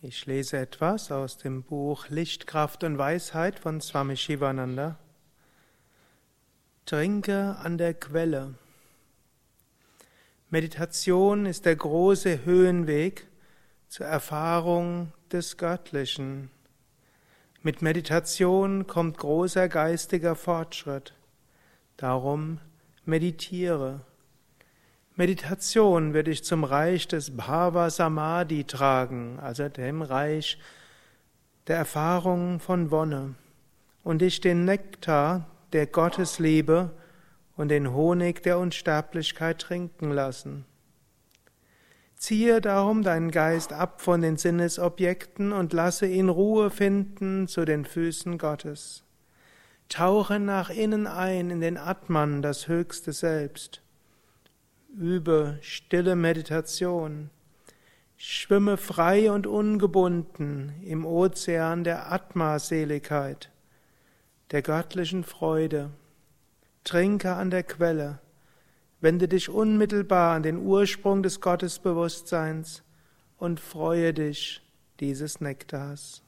Ich lese etwas aus dem Buch Licht, Kraft und Weisheit von Swami Shivananda. Trinke an der Quelle. Meditation ist der große Höhenweg zur Erfahrung des Göttlichen. Mit Meditation kommt großer geistiger Fortschritt. Darum meditiere. Meditation wird dich zum Reich des Bhava Samadhi tragen, also dem Reich der Erfahrung von Wonne, und dich den Nektar der Gottesliebe und den Honig der Unsterblichkeit trinken lassen. Ziehe darum deinen Geist ab von den Sinnesobjekten und lasse ihn Ruhe finden zu den Füßen Gottes. Tauche nach innen ein in den Atman, das höchste Selbst. Übe stille Meditation. Schwimme frei und ungebunden im Ozean der Atma-Seligkeit, der göttlichen Freude. Trinke an der Quelle. Wende dich unmittelbar an den Ursprung des Gottesbewusstseins und freue dich dieses Nektars.